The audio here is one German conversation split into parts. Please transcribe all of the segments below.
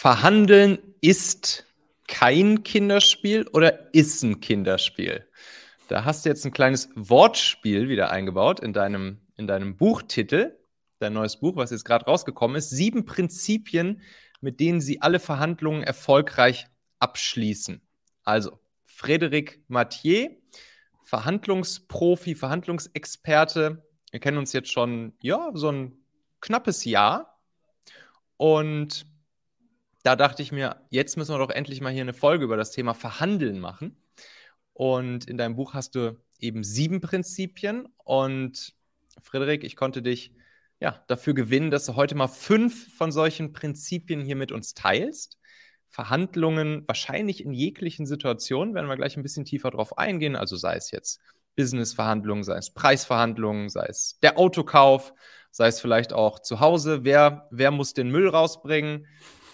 Verhandeln ist kein Kinderspiel oder ist ein Kinderspiel? Da hast du jetzt ein kleines Wortspiel wieder eingebaut in deinem, in deinem Buchtitel, dein neues Buch, was jetzt gerade rausgekommen ist. Sieben Prinzipien, mit denen Sie alle Verhandlungen erfolgreich abschließen. Also, Frédéric Mathieu, Verhandlungsprofi, Verhandlungsexperte. Wir kennen uns jetzt schon, ja, so ein knappes Jahr. Und da dachte ich mir, jetzt müssen wir doch endlich mal hier eine Folge über das Thema Verhandeln machen. Und in deinem Buch hast du eben sieben Prinzipien. Und Frederik, ich konnte dich ja, dafür gewinnen, dass du heute mal fünf von solchen Prinzipien hier mit uns teilst. Verhandlungen wahrscheinlich in jeglichen Situationen, werden wir gleich ein bisschen tiefer drauf eingehen. Also sei es jetzt Businessverhandlungen, sei es Preisverhandlungen, sei es der Autokauf, sei es vielleicht auch zu Hause, wer, wer muss den Müll rausbringen,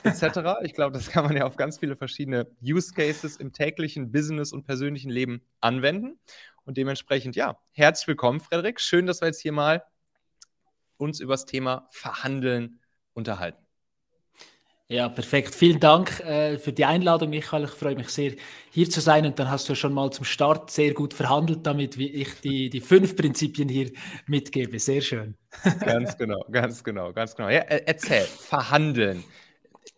etc. Ich glaube, das kann man ja auf ganz viele verschiedene Use Cases im täglichen Business und persönlichen Leben anwenden. Und dementsprechend, ja, herzlich willkommen, Frederik. Schön, dass wir jetzt hier mal uns über das Thema Verhandeln unterhalten. Ja, perfekt. Vielen Dank äh, für die Einladung, Michael. Ich freue mich sehr, hier zu sein. Und dann hast du schon mal zum Start sehr gut verhandelt, damit wie ich die, die fünf Prinzipien hier mitgebe. Sehr schön. Ganz genau, ganz genau, ganz genau. Ja, erzähl, verhandeln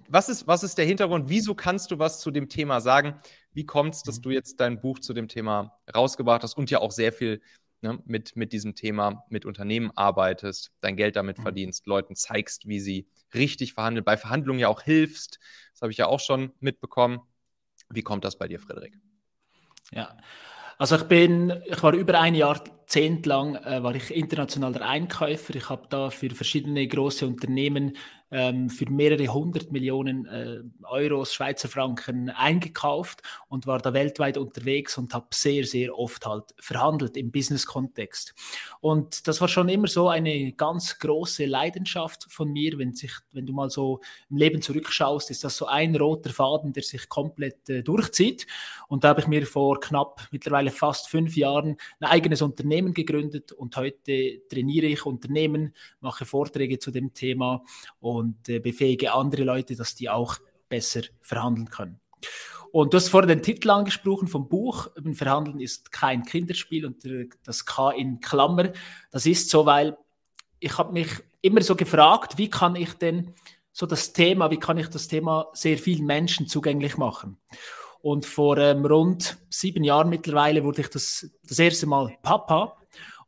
was ist, was ist der Hintergrund? Wieso kannst du was zu dem Thema sagen? Wie kommt es, dass mhm. du jetzt dein Buch zu dem Thema rausgebracht hast und ja auch sehr viel ne, mit, mit diesem Thema, mit Unternehmen arbeitest, dein Geld damit mhm. verdienst, Leuten zeigst, wie sie richtig verhandeln, bei Verhandlungen ja auch hilfst. Das habe ich ja auch schon mitbekommen. Wie kommt das bei dir, Frederik? Ja, also ich bin, ich war über ein Jahrzehnt lang äh, war ich internationaler Einkäufer. Ich habe da für verschiedene große Unternehmen ähm, für mehrere hundert Millionen äh, Euros, Schweizer Franken eingekauft und war da weltweit unterwegs und habe sehr, sehr oft halt verhandelt im Business-Kontext. Und das war schon immer so eine ganz große Leidenschaft von mir. Wenn, sich, wenn du mal so im Leben zurückschaust, ist das so ein roter Faden, der sich komplett äh, durchzieht. Und da habe ich mir vor knapp mittlerweile fast fünf Jahren ein eigenes Unternehmen gegründet und heute trainiere ich Unternehmen, mache Vorträge zu dem Thema und und äh, befähige andere Leute, dass die auch besser verhandeln können. Und du hast vorhin den Titel angesprochen vom Buch. Verhandeln ist kein Kinderspiel und äh, das K in Klammer. Das ist so, weil ich habe mich immer so gefragt, wie kann ich denn so das Thema, wie kann ich das Thema sehr vielen Menschen zugänglich machen? Und vor ähm, rund sieben Jahren mittlerweile wurde ich das, das erste Mal Papa.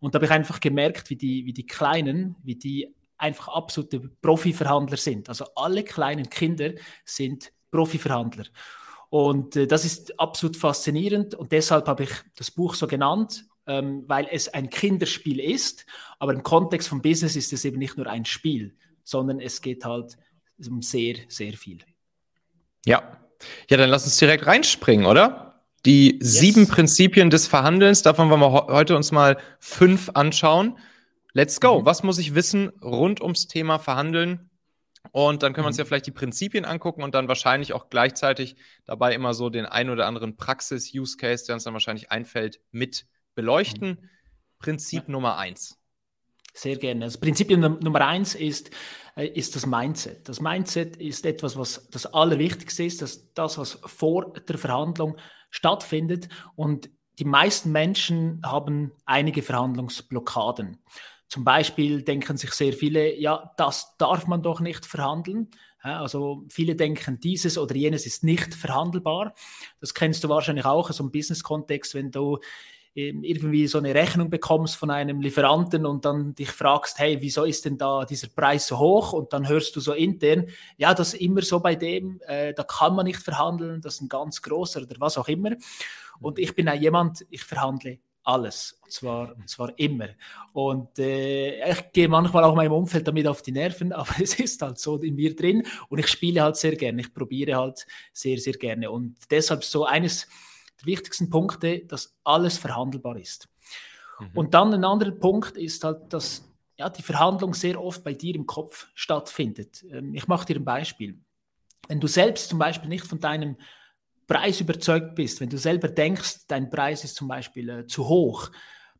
Und da habe ich einfach gemerkt, wie die, wie die Kleinen, wie die einfach absolute Profiverhandler sind. Also alle kleinen Kinder sind Profiverhandler. Und äh, das ist absolut faszinierend und deshalb habe ich das Buch so genannt, ähm, weil es ein Kinderspiel ist, aber im Kontext von Business ist es eben nicht nur ein Spiel, sondern es geht halt um sehr, sehr viel. Ja, ja, dann lass uns direkt reinspringen, oder? Die yes. sieben Prinzipien des Verhandelns, davon wollen wir heute uns mal fünf anschauen. Let's go. Mhm. Was muss ich wissen rund ums Thema Verhandeln? Und dann können wir uns mhm. ja vielleicht die Prinzipien angucken und dann wahrscheinlich auch gleichzeitig dabei immer so den ein oder anderen Praxis-Use-Case, der uns dann wahrscheinlich einfällt, mit beleuchten. Mhm. Prinzip ja. Nummer eins. Sehr gerne. Also Prinzip Nummer eins ist, äh, ist das Mindset. Das Mindset ist etwas, was das Allerwichtigste ist, dass das, was vor der Verhandlung stattfindet. Und die meisten Menschen haben einige Verhandlungsblockaden. Zum Beispiel denken sich sehr viele, ja, das darf man doch nicht verhandeln. Also viele denken, dieses oder jenes ist nicht verhandelbar. Das kennst du wahrscheinlich auch aus einem Business-Kontext, wenn du ähm, irgendwie so eine Rechnung bekommst von einem Lieferanten und dann dich fragst, hey, wieso ist denn da dieser Preis so hoch? Und dann hörst du so intern, ja, das ist immer so bei dem, äh, da kann man nicht verhandeln, das ist ein ganz großer oder was auch immer. Und ich bin auch jemand, ich verhandle alles. Und zwar, und zwar immer. Und äh, ich gehe manchmal auch meinem Umfeld damit auf die Nerven, aber es ist halt so in mir drin und ich spiele halt sehr gerne. Ich probiere halt sehr, sehr gerne. Und deshalb so eines der wichtigsten Punkte, dass alles verhandelbar ist. Mhm. Und dann ein anderer Punkt ist halt, dass ja, die Verhandlung sehr oft bei dir im Kopf stattfindet. Ähm, ich mache dir ein Beispiel. Wenn du selbst zum Beispiel nicht von deinem Preis überzeugt bist, wenn du selber denkst, dein Preis ist zum Beispiel äh, zu hoch,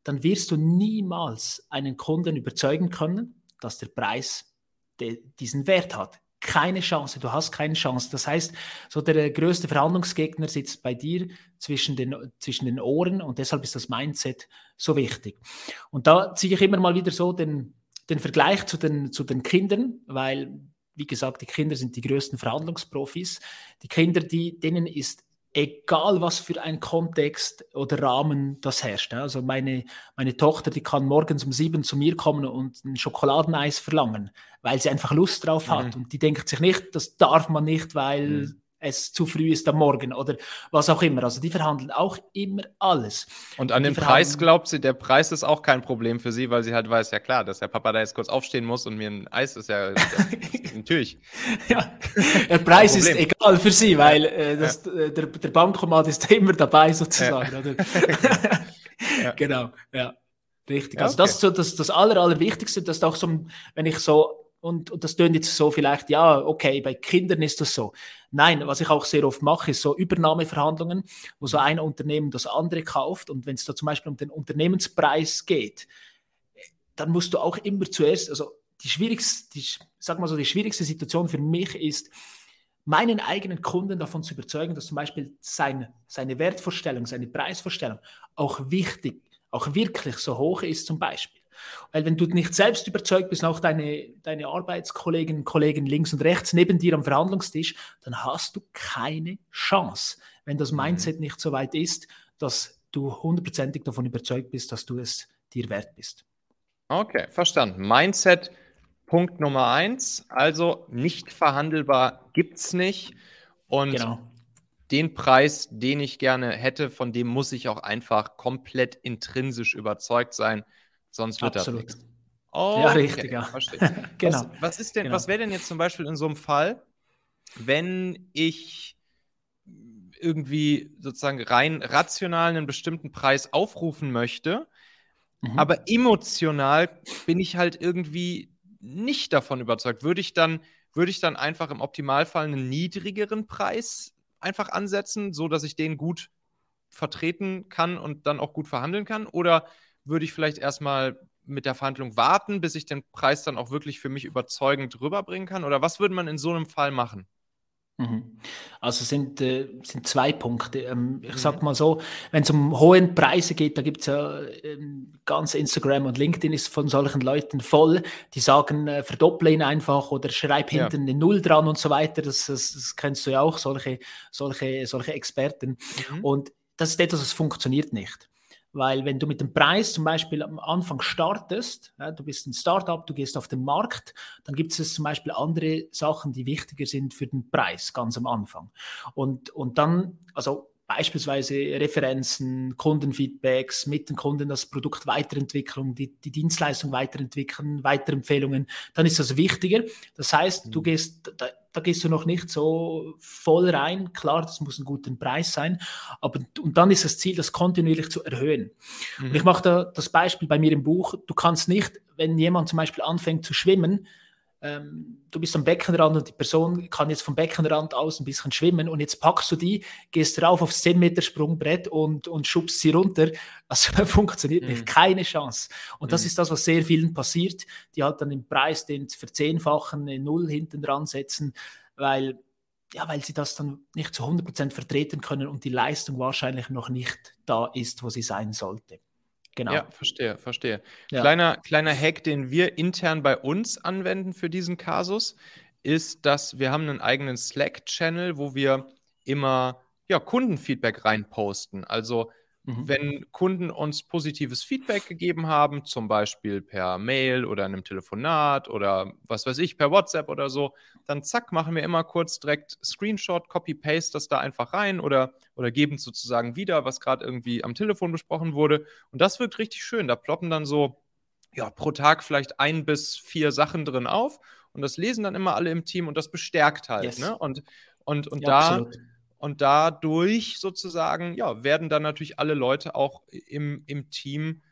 dann wirst du niemals einen Kunden überzeugen können, dass der Preis de diesen Wert hat. keine Chance, du hast keine Chance. Das heißt, so der größte Verhandlungsgegner sitzt bei dir zwischen den, zwischen den Ohren und deshalb ist das Mindset so wichtig. Und da ziehe ich immer mal wieder so den, den Vergleich zu den, zu den Kindern, weil, wie gesagt, die Kinder sind die größten Verhandlungsprofis. Die Kinder, die, denen ist egal was für ein Kontext oder Rahmen das herrscht. Also meine, meine Tochter, die kann morgens um sieben zu mir kommen und ein Schokoladeneis verlangen, weil sie einfach Lust drauf hat. Mhm. Und die denkt sich nicht, das darf man nicht, weil mhm es zu früh ist am Morgen oder was auch immer. Also die verhandeln auch immer alles. Und an den Preis glaubt sie, der Preis ist auch kein Problem für sie, weil sie halt weiß, ja klar, dass der Papa da jetzt kurz aufstehen muss und mir ein Eis ist ja natürlich. Ja, der Preis ist egal für sie, weil äh, das, ja. Äh, der, der Bankomat ist immer dabei sozusagen. Ja. ja. Genau, ja. Richtig. Also okay. das ist so das, das Aller, Allerwichtigste, das ist auch so, wenn ich so und, und das tönt jetzt so vielleicht, ja, okay, bei Kindern ist das so. Nein, was ich auch sehr oft mache, ist so Übernahmeverhandlungen, wo so ein Unternehmen das andere kauft und wenn es da zum Beispiel um den Unternehmenspreis geht, dann musst du auch immer zuerst, also die schwierigste, die, sag mal so, die schwierigste Situation für mich ist, meinen eigenen Kunden davon zu überzeugen, dass zum Beispiel sein, seine Wertvorstellung, seine Preisvorstellung auch wichtig, auch wirklich so hoch ist zum Beispiel. Weil wenn du nicht selbst überzeugt bist, auch deine, deine Arbeitskolleginnen und Kollegen links und rechts neben dir am Verhandlungstisch, dann hast du keine Chance, wenn das mhm. Mindset nicht so weit ist, dass du hundertprozentig davon überzeugt bist, dass du es dir wert bist. Okay, verstanden. Mindset Punkt Nummer eins. Also nicht verhandelbar gibt es nicht. Und genau. den Preis, den ich gerne hätte, von dem muss ich auch einfach komplett intrinsisch überzeugt sein. Sonst wird Absolut. das nichts. Oh, ja, richtig, ja. genau. Was, was ist denn, genau. was wäre denn jetzt zum Beispiel in so einem Fall, wenn ich irgendwie sozusagen rein rational einen bestimmten Preis aufrufen möchte, mhm. aber emotional bin ich halt irgendwie nicht davon überzeugt. Würde ich dann, würde ich dann einfach im Optimalfall einen niedrigeren Preis einfach ansetzen, so dass ich den gut vertreten kann und dann auch gut verhandeln kann? Oder würde ich vielleicht erstmal mit der Verhandlung warten, bis ich den Preis dann auch wirklich für mich überzeugend rüberbringen kann? Oder was würde man in so einem Fall machen? Mhm. Also sind, äh, sind zwei Punkte. Ähm, ich mhm. sag mal so, wenn es um hohe Preise geht, da gibt es ja ähm, ganz Instagram und LinkedIn ist von solchen Leuten voll, die sagen, äh, verdopple ihn einfach oder schreib hinten ja. eine Null dran und so weiter. Das, das, das, kennst du ja auch, solche, solche, solche Experten. Mhm. Und das ist etwas, das funktioniert nicht. Weil wenn du mit dem Preis zum Beispiel am Anfang startest, ja, du bist ein Startup, du gehst auf den Markt, dann gibt es zum Beispiel andere Sachen, die wichtiger sind für den Preis ganz am Anfang. Und, und dann, also beispielsweise Referenzen, Kundenfeedbacks, mit den Kunden das Produkt weiterentwickeln, die, die Dienstleistung weiterentwickeln, Weiterempfehlungen, dann ist das wichtiger. Das heißt, mhm. du gehst, da, da, gehst du noch nicht so voll rein. Klar, das muss ein guter Preis sein, aber und dann ist das Ziel, das kontinuierlich zu erhöhen. Mhm. Und ich mache da das Beispiel bei mir im Buch. Du kannst nicht, wenn jemand zum Beispiel anfängt zu schwimmen, ähm, du bist am Beckenrand und die Person kann jetzt vom Beckenrand aus ein bisschen schwimmen und jetzt packst du die, gehst rauf aufs 10 Meter Sprungbrett und, und schubst sie runter. Also funktioniert nicht, mhm. keine Chance. Und das mhm. ist das, was sehr vielen passiert, die halt dann den Preis den verzehnfachen, eine Null hinten dran setzen, weil ja, weil sie das dann nicht zu 100% vertreten können und die Leistung wahrscheinlich noch nicht da ist, wo sie sein sollte. Genau. Ja, verstehe, verstehe. Ja. Kleiner, kleiner Hack, den wir intern bei uns anwenden für diesen Kasus, ist, dass wir haben einen eigenen Slack-Channel, wo wir immer ja, Kundenfeedback reinposten. Also Mhm. Wenn Kunden uns positives Feedback gegeben haben, zum Beispiel per Mail oder in einem Telefonat oder was weiß ich, per WhatsApp oder so, dann zack, machen wir immer kurz direkt Screenshot, Copy-Paste das da einfach rein oder, oder geben es sozusagen wieder, was gerade irgendwie am Telefon besprochen wurde. Und das wirkt richtig schön. Da ploppen dann so ja, pro Tag vielleicht ein bis vier Sachen drin auf und das lesen dann immer alle im Team und das bestärkt halt. Yes. Ne? Und, und, und ja, da. Absolut und dadurch sozusagen, ja, werden dann natürlich alle Leute auch im, im Team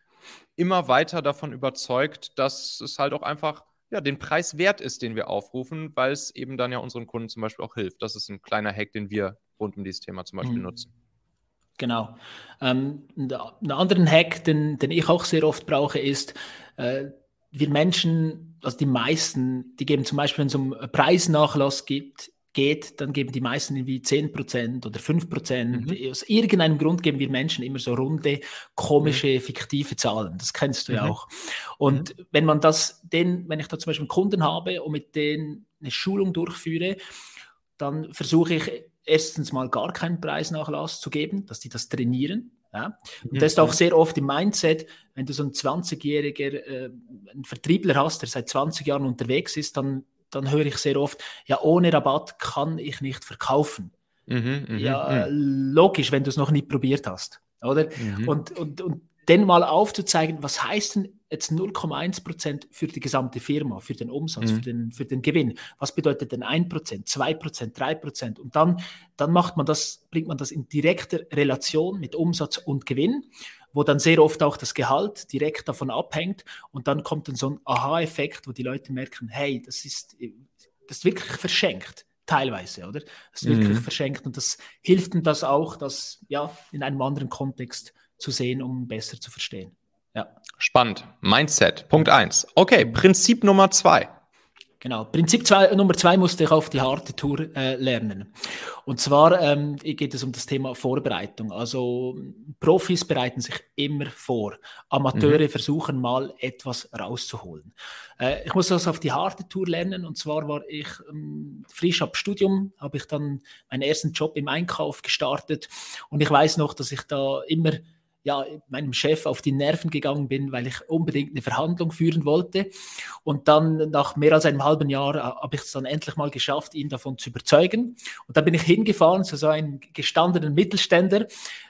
immer weiter davon überzeugt, dass es halt auch einfach ja, den Preis wert ist, den wir aufrufen, weil es eben dann ja unseren Kunden zum Beispiel auch hilft. Das ist ein kleiner Hack, den wir rund um dieses Thema zum Beispiel mhm. nutzen. Genau. Ähm, einen anderen Hack, den, den ich auch sehr oft brauche, ist, äh, wir Menschen also die meisten, die geben zum Beispiel, wenn es um Preisnachlass gibt, geht, dann geben die meisten irgendwie 10% oder 5%. Mhm. Aus irgendeinem Grund geben wir Menschen immer so runde, komische, mhm. fiktive Zahlen. Das kennst du mhm. ja auch. Und mhm. wenn man das, den, wenn ich da zum Beispiel einen Kunden habe und mit denen eine Schulung durchführe, dann versuche ich erstens mal gar keinen Preisnachlass zu geben, dass die das trainieren. Ja? Und mhm. das ist auch sehr oft im Mindset, wenn du so einen 20-jähriger äh, einen Vertriebler hast, der seit 20 Jahren unterwegs ist, dann dann höre ich sehr oft, ja, ohne Rabatt kann ich nicht verkaufen. Mhm, mh, ja, mh. logisch, wenn du es noch nie probiert hast, oder? Mhm. Und, und, und dann mal aufzuzeigen, was heißt denn jetzt 0,1% für die gesamte Firma, für den Umsatz, mhm. für, den, für den Gewinn? Was bedeutet denn 1%, 2%, 3%? Und dann, dann macht man das, bringt man das in direkter Relation mit Umsatz und Gewinn wo dann sehr oft auch das Gehalt direkt davon abhängt und dann kommt dann so ein Aha-Effekt, wo die Leute merken, hey, das ist, das ist wirklich verschenkt, teilweise, oder? Das ist mhm. wirklich verschenkt und das hilft ihm das auch, das ja in einem anderen Kontext zu sehen, um besser zu verstehen. Ja. Spannend. Mindset. Punkt 1. Okay, Prinzip Nummer 2. Genau. Prinzip zwei, Nummer zwei musste ich auf die harte Tour äh, lernen. Und zwar ähm, geht es um das Thema Vorbereitung. Also Profis bereiten sich immer vor. Amateure mhm. versuchen mal etwas rauszuholen. Äh, ich muss das auf die harte Tour lernen. Und zwar war ich ähm, frisch ab Studium, habe ich dann meinen ersten Job im Einkauf gestartet. Und ich weiß noch, dass ich da immer ja, meinem Chef auf die Nerven gegangen bin, weil ich unbedingt eine Verhandlung führen wollte. Und dann nach mehr als einem halben Jahr äh, habe ich es dann endlich mal geschafft, ihn davon zu überzeugen. Und dann bin ich hingefahren zu so einem gestandenen Mittelständler,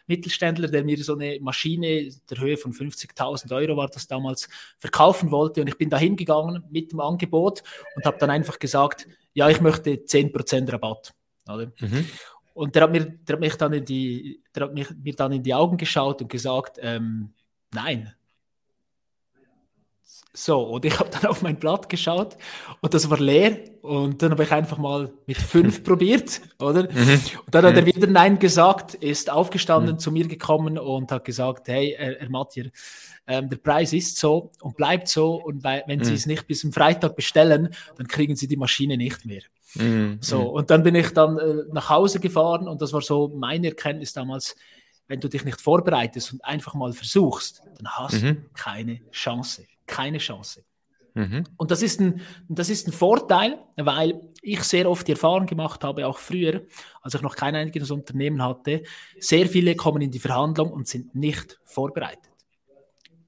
Mittelständler, der mir so eine Maschine der Höhe von 50.000 Euro war das damals verkaufen wollte. Und ich bin da hingegangen mit dem Angebot und habe dann einfach gesagt, ja, ich möchte 10% Rabatt. Mhm. Und der hat mir, der hat mich dann in die, der hat mich, mir dann in die Augen geschaut und gesagt, ähm, nein. So, und ich habe dann auf mein Blatt geschaut und das war leer und dann habe ich einfach mal mit fünf probiert, oder? Mhm. Und dann hat er mhm. wieder Nein gesagt, ist aufgestanden, mhm. zu mir gekommen und hat gesagt, hey, Herr, Mattier, ähm, der Preis ist so und bleibt so und wenn Sie mhm. es nicht bis zum Freitag bestellen, dann kriegen Sie die Maschine nicht mehr. So, und dann bin ich dann äh, nach Hause gefahren und das war so meine Erkenntnis damals, wenn du dich nicht vorbereitest und einfach mal versuchst, dann hast mhm. du keine Chance. Keine Chance. Mhm. Und das ist, ein, das ist ein Vorteil, weil ich sehr oft die Erfahrung gemacht habe, auch früher, als ich noch kein eigenes Unternehmen hatte, sehr viele kommen in die Verhandlung und sind nicht vorbereitet.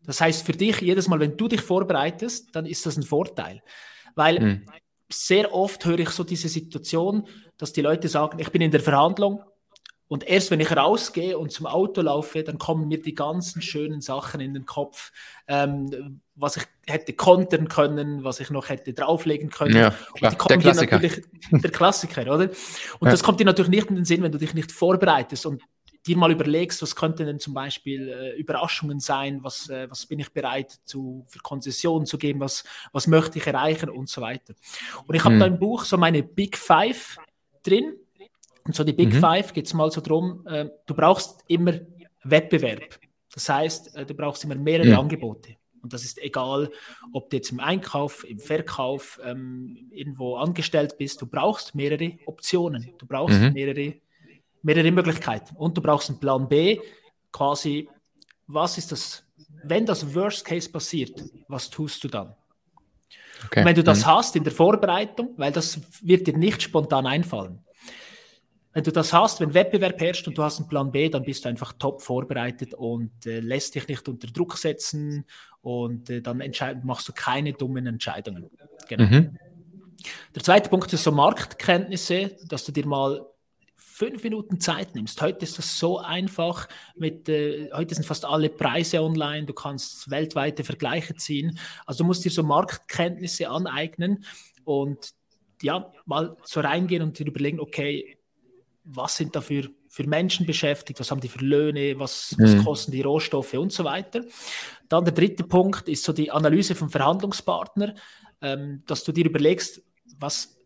Das heißt für dich, jedes Mal, wenn du dich vorbereitest, dann ist das ein Vorteil. Weil mhm sehr oft höre ich so diese Situation, dass die Leute sagen, ich bin in der Verhandlung und erst wenn ich rausgehe und zum Auto laufe, dann kommen mir die ganzen schönen Sachen in den Kopf, ähm, was ich hätte kontern können, was ich noch hätte drauflegen können. Ja, klar. der Klassiker. der Klassiker, oder? Und ja. das kommt dir natürlich nicht in den Sinn, wenn du dich nicht vorbereitest. Und dir mal überlegst, was könnten denn zum Beispiel äh, Überraschungen sein, was, äh, was bin ich bereit zu, für Konzessionen zu geben, was, was möchte ich erreichen und so weiter. Und ich habe mhm. da im Buch so meine Big Five drin. Und so die Big mhm. Five geht es mal so drum, äh, du brauchst immer Wettbewerb. Das heißt, äh, du brauchst immer mehrere ja. Angebote. Und das ist egal, ob du jetzt im Einkauf, im Verkauf ähm, irgendwo angestellt bist. Du brauchst mehrere Optionen. Du brauchst mhm. mehrere mehrere Möglichkeiten. Und du brauchst einen Plan B, quasi, was ist das, wenn das Worst Case passiert, was tust du dann? Okay. Wenn du das mhm. hast in der Vorbereitung, weil das wird dir nicht spontan einfallen. Wenn du das hast, wenn Wettbewerb herrscht und du hast einen Plan B, dann bist du einfach top vorbereitet und äh, lässt dich nicht unter Druck setzen und äh, dann machst du keine dummen Entscheidungen. Genau. Mhm. Der zweite Punkt ist so Marktkenntnisse, dass du dir mal fünf Minuten Zeit nimmst. Heute ist das so einfach. Mit, äh, heute sind fast alle Preise online. Du kannst weltweite Vergleiche ziehen. Also du musst dir so Marktkenntnisse aneignen und ja, mal so reingehen und dir überlegen, okay, was sind da für, für Menschen beschäftigt, was haben die für Löhne, was, was mhm. kosten die Rohstoffe und so weiter. Dann der dritte Punkt ist so die Analyse vom Verhandlungspartner, ähm, dass du dir überlegst, was,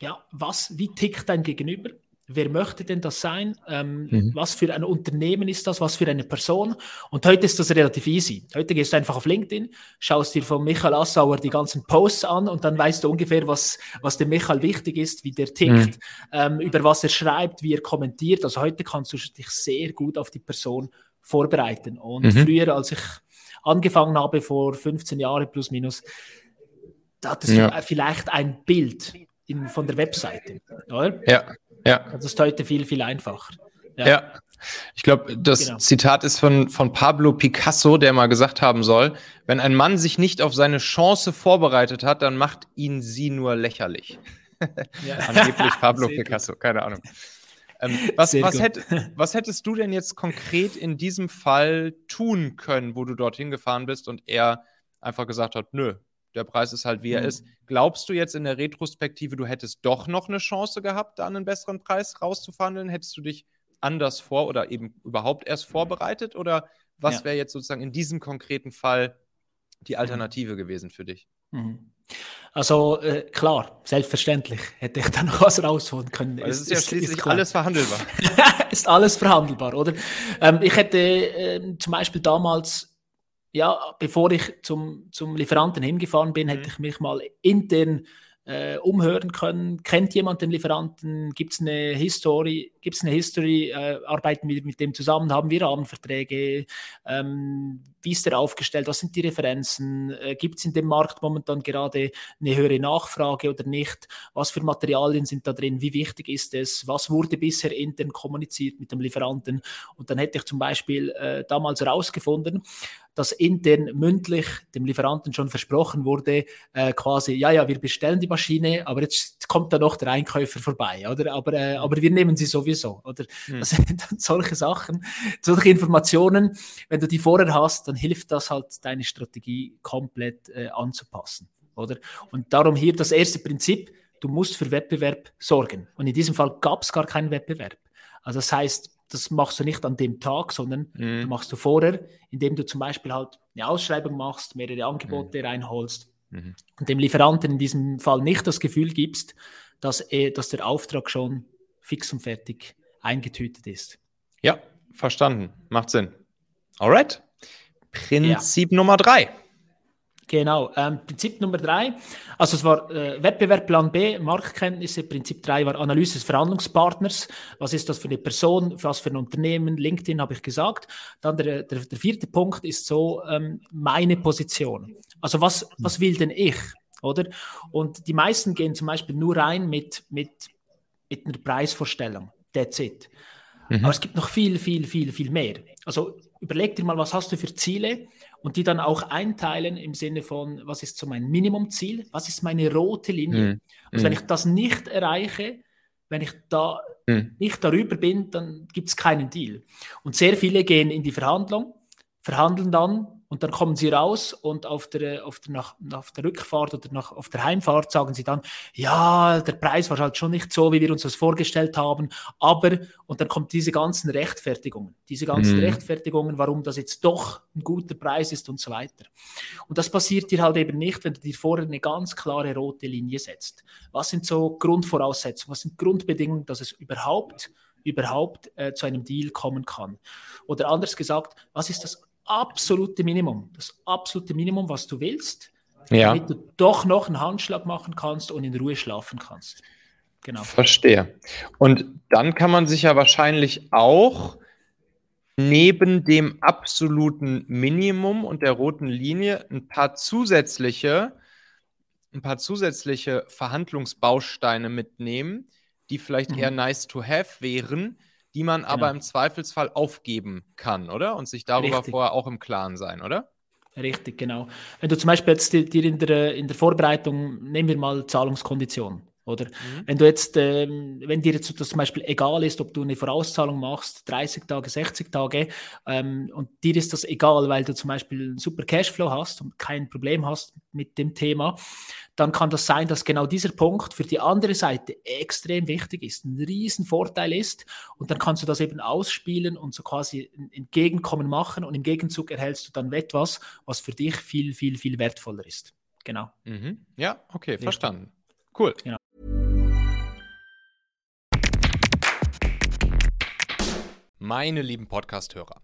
ja, was, wie tickt dein Gegenüber, Wer möchte denn das sein? Ähm, mhm. Was für ein Unternehmen ist das? Was für eine Person? Und heute ist das relativ easy. Heute gehst du einfach auf LinkedIn, schaust dir von Michael Assauer die ganzen Posts an und dann weißt du ungefähr, was, was dem Michael wichtig ist, wie der tickt, mhm. ähm, über was er schreibt, wie er kommentiert. Also heute kannst du dich sehr gut auf die Person vorbereiten. Und mhm. früher, als ich angefangen habe, vor 15 Jahren plus minus, da hattest ja. du vielleicht ein Bild in, von der Webseite, oder? Ja. Ja. Das ist heute viel, viel einfacher. Ja. ja. Ich glaube, das genau. Zitat ist von, von Pablo Picasso, der mal gesagt haben soll, wenn ein Mann sich nicht auf seine Chance vorbereitet hat, dann macht ihn sie nur lächerlich. Ja. Angeblich Pablo Picasso, gut. keine Ahnung. Ähm, was, was, hätt, was, hättest du denn jetzt konkret in diesem Fall tun können, wo du dorthin gefahren bist und er einfach gesagt hat, nö, der Preis ist halt, wie er mhm. ist. Glaubst du jetzt in der Retrospektive, du hättest doch noch eine Chance gehabt, da einen besseren Preis rauszuverhandeln? Hättest du dich anders vor oder eben überhaupt erst vorbereitet? Oder was ja. wäre jetzt sozusagen in diesem konkreten Fall die mhm. Alternative mhm. gewesen für dich? Mhm. Also äh, klar, selbstverständlich hätte ich da noch was rausholen können. es ist, ja schließlich ist alles verhandelbar. ist alles verhandelbar, oder? Ähm, ich hätte äh, zum Beispiel damals ja, bevor ich zum, zum Lieferanten hingefahren bin, mhm. hätte ich mich mal intern äh, umhören können. Kennt jemand den Lieferanten? Gibt es eine History? Gibt es eine History? Äh, arbeiten wir mit dem zusammen? Haben wir Rahmenverträge? Ähm, wie ist der aufgestellt? Was sind die Referenzen? Äh, Gibt es in dem Markt momentan gerade eine höhere Nachfrage oder nicht? Was für Materialien sind da drin? Wie wichtig ist es? Was wurde bisher intern kommuniziert mit dem Lieferanten? Und dann hätte ich zum Beispiel äh, damals herausgefunden, dass intern mündlich dem Lieferanten schon versprochen wurde, äh, quasi, ja, ja, wir bestellen die Maschine, aber jetzt kommt da noch der Einkäufer vorbei, oder? Aber, äh, aber wir nehmen sie sowieso, oder? Hm. Dann solche Sachen, solche Informationen, wenn du die vorher hast, dann hilft das halt, deine Strategie komplett äh, anzupassen, oder? Und darum hier das erste Prinzip, du musst für Wettbewerb sorgen. Und in diesem Fall gab es gar keinen Wettbewerb. Also das heißt, das machst du nicht an dem Tag, sondern mhm. du machst du vorher, indem du zum Beispiel halt eine Ausschreibung machst, mehrere Angebote mhm. reinholst mhm. und dem Lieferanten in diesem Fall nicht das Gefühl gibst, dass, er, dass der Auftrag schon fix und fertig eingetütet ist. Ja, verstanden. Macht Sinn. Alright. Prinzip ja. Nummer drei. Genau. Ähm, Prinzip Nummer drei, also es war äh, Wettbewerb Plan B, Marktkenntnisse. Prinzip drei war Analyse des Verhandlungspartners. Was ist das für eine Person, was für ein Unternehmen? LinkedIn habe ich gesagt. Dann der, der, der vierte Punkt ist so ähm, meine Position. Also was, was will denn ich? Oder? Und die meisten gehen zum Beispiel nur rein mit, mit, mit einer Preisvorstellung. That's it. Mhm. Aber es gibt noch viel, viel, viel, viel mehr. Also überleg dir mal, was hast du für Ziele? und die dann auch einteilen im Sinne von, was ist so mein Minimumziel, was ist meine rote Linie. Mm. Also wenn mhm. ich das nicht erreiche, wenn ich da mm. nicht darüber bin, dann gibt es keinen Deal. Und sehr viele gehen in die Verhandlung, verhandeln dann und dann kommen sie raus und auf der, auf der, nach, auf der Rückfahrt oder nach, auf der Heimfahrt sagen sie dann, ja, der Preis war halt schon nicht so, wie wir uns das vorgestellt haben, aber, und dann kommt diese ganzen Rechtfertigungen, diese ganzen mhm. Rechtfertigungen, warum das jetzt doch ein guter Preis ist und so weiter. Und das passiert dir halt eben nicht, wenn du dir vorher eine ganz klare rote Linie setzt. Was sind so Grundvoraussetzungen, was sind Grundbedingungen, dass es überhaupt überhaupt äh, zu einem Deal kommen kann. Oder anders gesagt, was ist das absolute Minimum, das absolute Minimum, was du willst, ja. damit du doch noch einen Handschlag machen kannst und in Ruhe schlafen kannst. Genau. Verstehe. Und dann kann man sich ja wahrscheinlich auch neben dem absoluten Minimum und der roten Linie ein paar zusätzliche, ein paar zusätzliche Verhandlungsbausteine mitnehmen, die vielleicht mhm. eher nice to have wären, die man genau. aber im Zweifelsfall aufgeben kann, oder? Und sich darüber Richtig. vorher auch im Klaren sein, oder? Richtig, genau. Wenn du zum Beispiel jetzt dir in der, in der Vorbereitung, nehmen wir mal Zahlungskonditionen. Oder mhm. wenn du jetzt, ähm, wenn dir jetzt zum Beispiel egal ist, ob du eine Vorauszahlung machst, 30 Tage, 60 Tage, ähm, und dir ist das egal, weil du zum Beispiel einen super Cashflow hast und kein Problem hast mit dem Thema, dann kann das sein, dass genau dieser Punkt für die andere Seite extrem wichtig ist, ein riesen Vorteil ist, und dann kannst du das eben ausspielen und so quasi ein Entgegenkommen machen und im Gegenzug erhältst du dann etwas, was für dich viel, viel, viel wertvoller ist. Genau. Mhm. Ja, okay, verstanden. Cool. Ja. Meine lieben Podcast-Hörer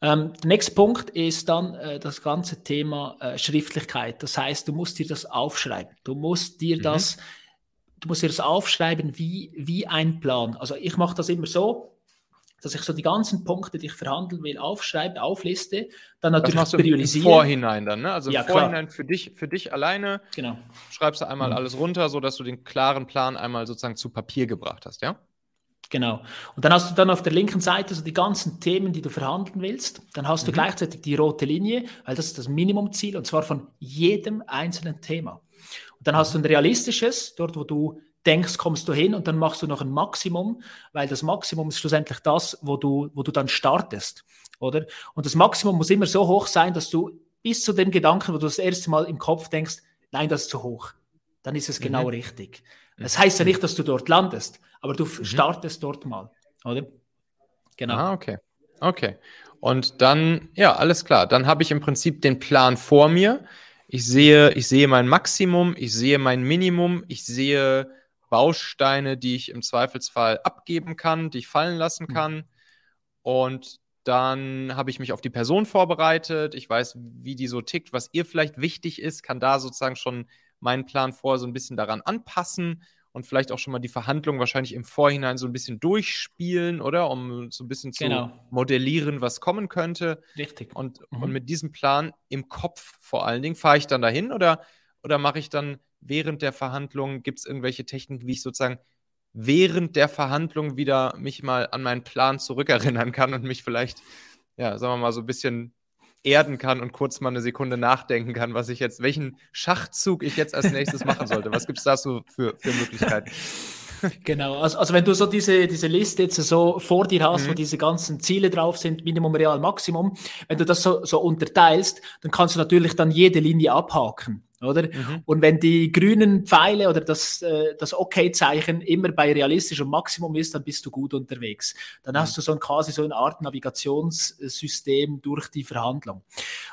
Ähm, der nächste Punkt ist dann äh, das ganze Thema äh, Schriftlichkeit. Das heißt, du musst dir das aufschreiben. Du musst dir mhm. das, du musst dir das aufschreiben wie, wie ein Plan. Also ich mache das immer so, dass ich so die ganzen Punkte, die ich verhandeln will, aufschreibe, aufliste, dann natürlich das priorisiere. Im Vorhinein dann, ne? Also im ja, Vorhinein für dich, für dich alleine genau. schreibst du einmal mhm. alles runter, sodass du den klaren Plan einmal sozusagen zu Papier gebracht hast, ja? Genau. Und dann hast du dann auf der linken Seite so die ganzen Themen, die du verhandeln willst. Dann hast du mhm. gleichzeitig die rote Linie, weil das ist das Minimumziel und zwar von jedem einzelnen Thema. Und dann hast du ein realistisches, dort wo du denkst, kommst du hin und dann machst du noch ein Maximum, weil das Maximum ist schlussendlich das, wo du, wo du dann startest, oder? Und das Maximum muss immer so hoch sein, dass du bis zu dem Gedanken, wo du das erste Mal im Kopf denkst, nein, das ist zu hoch. Dann ist es genau mhm. richtig. Das heißt ja nicht, dass du dort landest, aber du mhm. startest dort mal, oder? Genau. Ah, okay. Okay. Und dann, ja, alles klar. Dann habe ich im Prinzip den Plan vor mir. Ich sehe, ich sehe mein Maximum, ich sehe mein Minimum, ich sehe Bausteine, die ich im Zweifelsfall abgeben kann, die ich fallen lassen mhm. kann. Und dann habe ich mich auf die Person vorbereitet. Ich weiß, wie die so tickt, was ihr vielleicht wichtig ist, kann da sozusagen schon meinen Plan vorher so ein bisschen daran anpassen und vielleicht auch schon mal die Verhandlungen wahrscheinlich im Vorhinein so ein bisschen durchspielen, oder? Um so ein bisschen zu genau. modellieren, was kommen könnte. Richtig. Und, mhm. und mit diesem Plan im Kopf vor allen Dingen, fahre ich dann dahin oder, oder mache ich dann während der Verhandlungen, gibt es irgendwelche Techniken, wie ich sozusagen während der Verhandlung wieder mich mal an meinen Plan zurückerinnern kann und mich vielleicht, ja, sagen wir mal, so ein bisschen erden kann und kurz mal eine Sekunde nachdenken kann, was ich jetzt, welchen Schachzug ich jetzt als nächstes machen sollte. Was gibt es da so für, für Möglichkeiten? Genau, also, also wenn du so diese, diese Liste jetzt so vor dir hast, mhm. wo diese ganzen Ziele drauf sind, Minimum, Real, Maximum, wenn du das so, so unterteilst, dann kannst du natürlich dann jede Linie abhaken oder? Mhm. Und wenn die grünen Pfeile oder das, äh, das Okay-Zeichen immer bei realistischem Maximum ist, dann bist du gut unterwegs. Dann mhm. hast du so ein quasi so eine Art Navigationssystem durch die Verhandlung.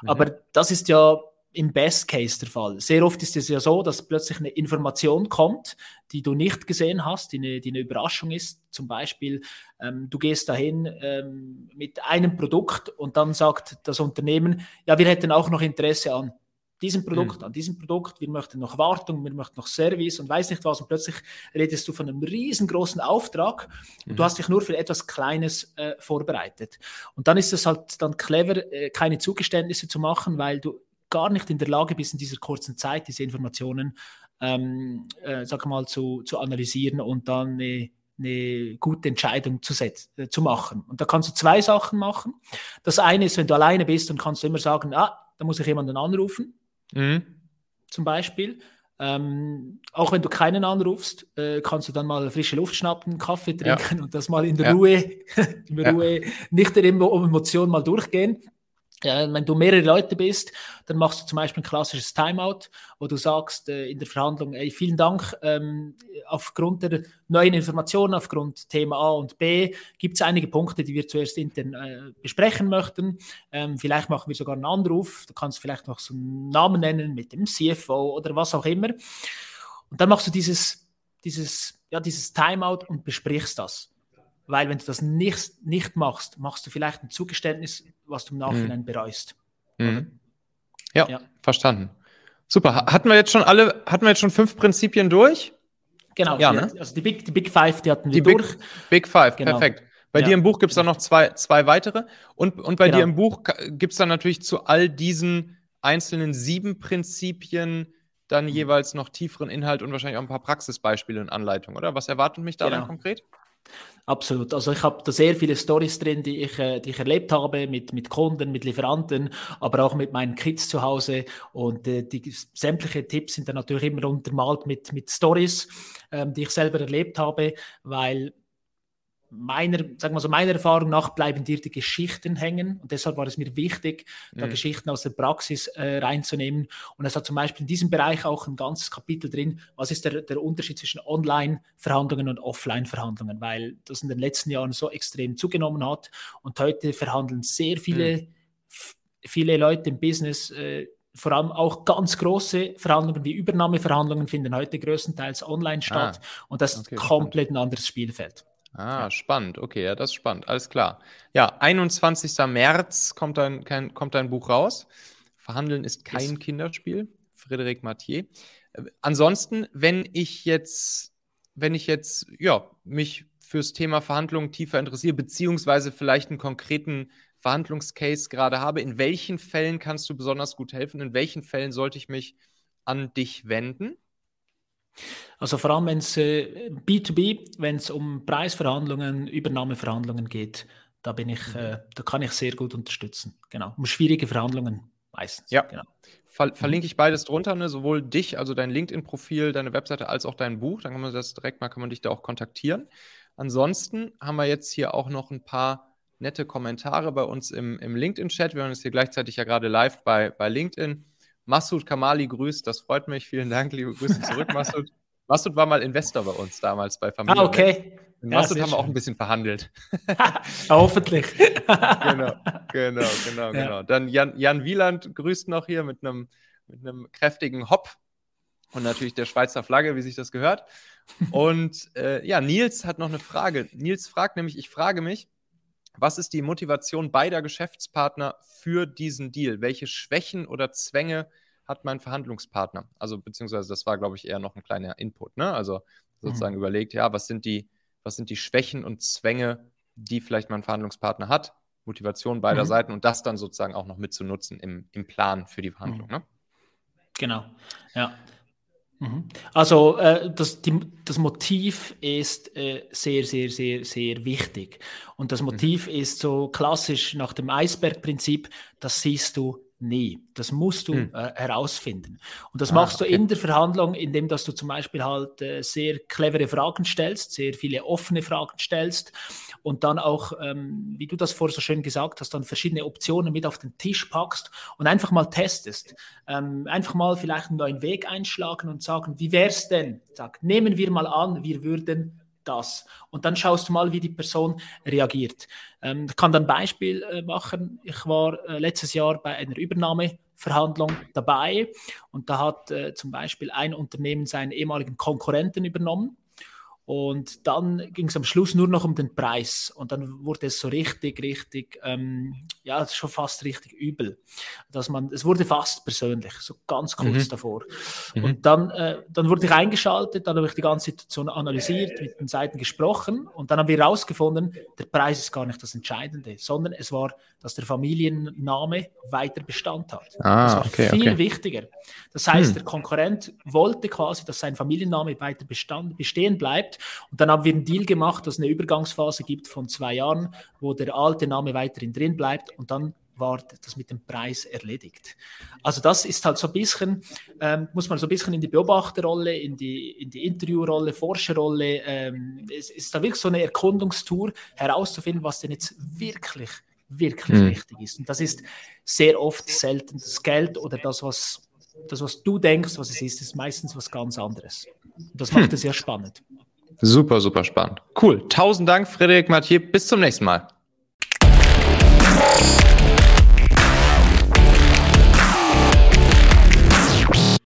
Mhm. Aber das ist ja im Best Case der Fall. Sehr oft ist es ja so, dass plötzlich eine Information kommt, die du nicht gesehen hast, die eine, die eine Überraschung ist. Zum Beispiel, ähm, du gehst dahin ähm, mit einem Produkt und dann sagt das Unternehmen, ja, wir hätten auch noch Interesse an diesem Produkt, mhm. an diesem Produkt, wir möchten noch Wartung, wir möchten noch Service und weiß nicht was. Und plötzlich redest du von einem riesengroßen Auftrag und mhm. du hast dich nur für etwas Kleines äh, vorbereitet. Und dann ist es halt dann clever, äh, keine Zugeständnisse zu machen, weil du gar nicht in der Lage bist, in dieser kurzen Zeit diese Informationen, ähm, äh, sag mal, zu, zu analysieren und dann eine, eine gute Entscheidung zu, setzen, äh, zu machen. Und da kannst du zwei Sachen machen. Das eine ist, wenn du alleine bist, dann kannst du immer sagen, ah, da muss ich jemanden anrufen Mhm. Zum Beispiel. Ähm, auch wenn du keinen anrufst, äh, kannst du dann mal frische Luft schnappen, Kaffee trinken ja. und das mal in der ja. Ruhe, in der Ruhe, nicht der Emotion mal durchgehen. Wenn du mehrere Leute bist, dann machst du zum Beispiel ein klassisches Timeout, wo du sagst äh, in der Verhandlung, ey, vielen Dank, ähm, aufgrund der neuen Informationen, aufgrund Thema A und B, gibt es einige Punkte, die wir zuerst intern äh, besprechen möchten. Ähm, vielleicht machen wir sogar einen Anruf, du kannst vielleicht noch so einen Namen nennen mit dem CFO oder was auch immer. Und dann machst du dieses, dieses, ja, dieses Timeout und besprichst das. Weil wenn du das nicht, nicht machst, machst du vielleicht ein Zugeständnis, was du im Nachhinein mhm. bereust. Mhm. Ja, ja, verstanden. Super. Hatten wir jetzt schon alle, hatten wir jetzt schon fünf Prinzipien durch? Genau, ja, ne? also die Big, die Big Five, die hatten wir die durch. Big, Big Five, genau. perfekt. Bei ja. dir im Buch gibt es dann noch zwei, zwei weitere. Und, und bei genau. dir im Buch gibt es dann natürlich zu all diesen einzelnen sieben Prinzipien dann mhm. jeweils noch tieferen Inhalt und wahrscheinlich auch ein paar Praxisbeispiele und Anleitungen, oder? Was erwartet mich da genau. dann konkret? Absolut. Also ich habe da sehr viele Stories drin, die ich, äh, die ich erlebt habe mit, mit Kunden, mit Lieferanten, aber auch mit meinen Kids zu Hause. Und äh, die sämtliche Tipps sind dann natürlich immer untermalt mit, mit Stories, ähm, die ich selber erlebt habe, weil meiner, sagen wir so, meiner Erfahrung nach bleiben dir die Geschichten hängen und deshalb war es mir wichtig, da mhm. Geschichten aus der Praxis äh, reinzunehmen. Und es hat zum Beispiel in diesem Bereich auch ein ganzes Kapitel drin, was ist der, der Unterschied zwischen Online-Verhandlungen und Offline-Verhandlungen, weil das in den letzten Jahren so extrem zugenommen hat und heute verhandeln sehr viele, mhm. viele Leute im Business äh, vor allem auch ganz große Verhandlungen wie Übernahmeverhandlungen finden heute größtenteils online statt ah, und das okay, ist komplett ein anderes Spielfeld. Ah, ja. spannend. Okay, ja, das ist spannend. Alles klar. Ja, 21. März kommt dein, kein, kommt dein Buch raus. Verhandeln ist kein yes. Kinderspiel. Frédéric Mathieu. Äh, ansonsten, wenn ich jetzt, wenn ich jetzt, ja, mich fürs Thema Verhandlungen tiefer interessiere, beziehungsweise vielleicht einen konkreten Verhandlungscase gerade habe, in welchen Fällen kannst du besonders gut helfen? In welchen Fällen sollte ich mich an dich wenden? Also vor allem, wenn es äh, B2B, wenn es um Preisverhandlungen, Übernahmeverhandlungen geht, da bin ich, äh, da kann ich sehr gut unterstützen. Genau. Um schwierige Verhandlungen meistens. Ja. Genau. Ver mhm. verlinke ich beides drunter, ne? sowohl dich, also dein LinkedIn-Profil, deine Webseite, als auch dein Buch. Dann kann man das direkt mal, kann man dich da auch kontaktieren. Ansonsten haben wir jetzt hier auch noch ein paar nette Kommentare bei uns im, im LinkedIn-Chat. Wir haben uns hier gleichzeitig ja gerade live bei, bei LinkedIn. Massoud Kamali grüßt, das freut mich. Vielen Dank, liebe Grüße zurück, Massoud. Massoud war mal Investor bei uns damals bei Familie. Ah, okay. Mit Massoud ja, haben wir auch ein bisschen verhandelt. hoffentlich. genau, genau, genau, ja. genau. Dann Jan, Jan Wieland grüßt noch hier mit einem, mit einem kräftigen Hopp und natürlich der Schweizer Flagge, wie sich das gehört. Und äh, ja, Nils hat noch eine Frage. Nils fragt nämlich, ich frage mich, was ist die Motivation beider Geschäftspartner für diesen Deal? Welche Schwächen oder Zwänge hat mein Verhandlungspartner? Also, beziehungsweise das war, glaube ich, eher noch ein kleiner Input, ne? Also sozusagen mhm. überlegt, ja, was sind die, was sind die Schwächen und Zwänge, die vielleicht mein Verhandlungspartner hat? Motivation beider mhm. Seiten und das dann sozusagen auch noch mitzunutzen im, im Plan für die Verhandlung. Mhm. Ne? Genau, ja. Mhm. Also äh, das, die, das Motiv ist äh, sehr, sehr, sehr, sehr wichtig. Und das. Motiv mhm. ist so klassisch nach dem Eisbergprinzip, das siehst du nie. Das musst du mhm. äh, herausfinden. Und das ah, machst du okay. in der Verhandlung, indem dass du zum Beispiel halt äh, sehr clevere Fragen stellst, sehr viele offene Fragen stellst und dann auch, ähm, wie du das vorher so schön gesagt hast, dann verschiedene Optionen mit auf den Tisch packst und einfach mal testest. Ähm, einfach mal vielleicht einen neuen Weg einschlagen und sagen, wie wäre es denn? Sag, nehmen wir mal an, wir würden das. Und dann schaust du mal, wie die Person reagiert. Ähm, ich kann dann ein Beispiel äh, machen. Ich war äh, letztes Jahr bei einer Übernahmeverhandlung dabei und da hat äh, zum Beispiel ein Unternehmen seinen ehemaligen Konkurrenten übernommen und dann ging es am Schluss nur noch um den Preis. Und dann wurde es so richtig, richtig, ähm, ja, schon fast richtig übel. Dass man, es wurde fast persönlich, so ganz kurz mhm. davor. Mhm. Und dann, äh, dann wurde ich eingeschaltet, dann habe ich die ganze Situation analysiert, mit den Seiten gesprochen und dann haben wir herausgefunden, der Preis ist gar nicht das Entscheidende, sondern es war, dass der Familienname weiter Bestand hat. Ah, das war okay, viel okay. wichtiger. Das heißt, hm. der Konkurrent wollte quasi, dass sein Familienname weiter bestand, bestehen bleibt und dann haben wir einen Deal gemacht, dass es eine Übergangsphase gibt von zwei Jahren, wo der alte Name weiterhin drin bleibt und dann war das mit dem Preis erledigt. Also das ist halt so ein bisschen, ähm, muss man so ein bisschen in die Beobachterrolle, in die, in die Interviewrolle, Forscherrolle, ähm, es ist da wirklich so eine Erkundungstour herauszufinden, was denn jetzt wirklich, wirklich mhm. wichtig ist. Und das ist sehr oft selten das Geld oder das, was, das, was du denkst, was es ist, ist meistens was ganz anderes. Und das macht es sehr spannend. Super, super spannend. Cool. Tausend Dank, Frederik Mathieu. Bis zum nächsten Mal.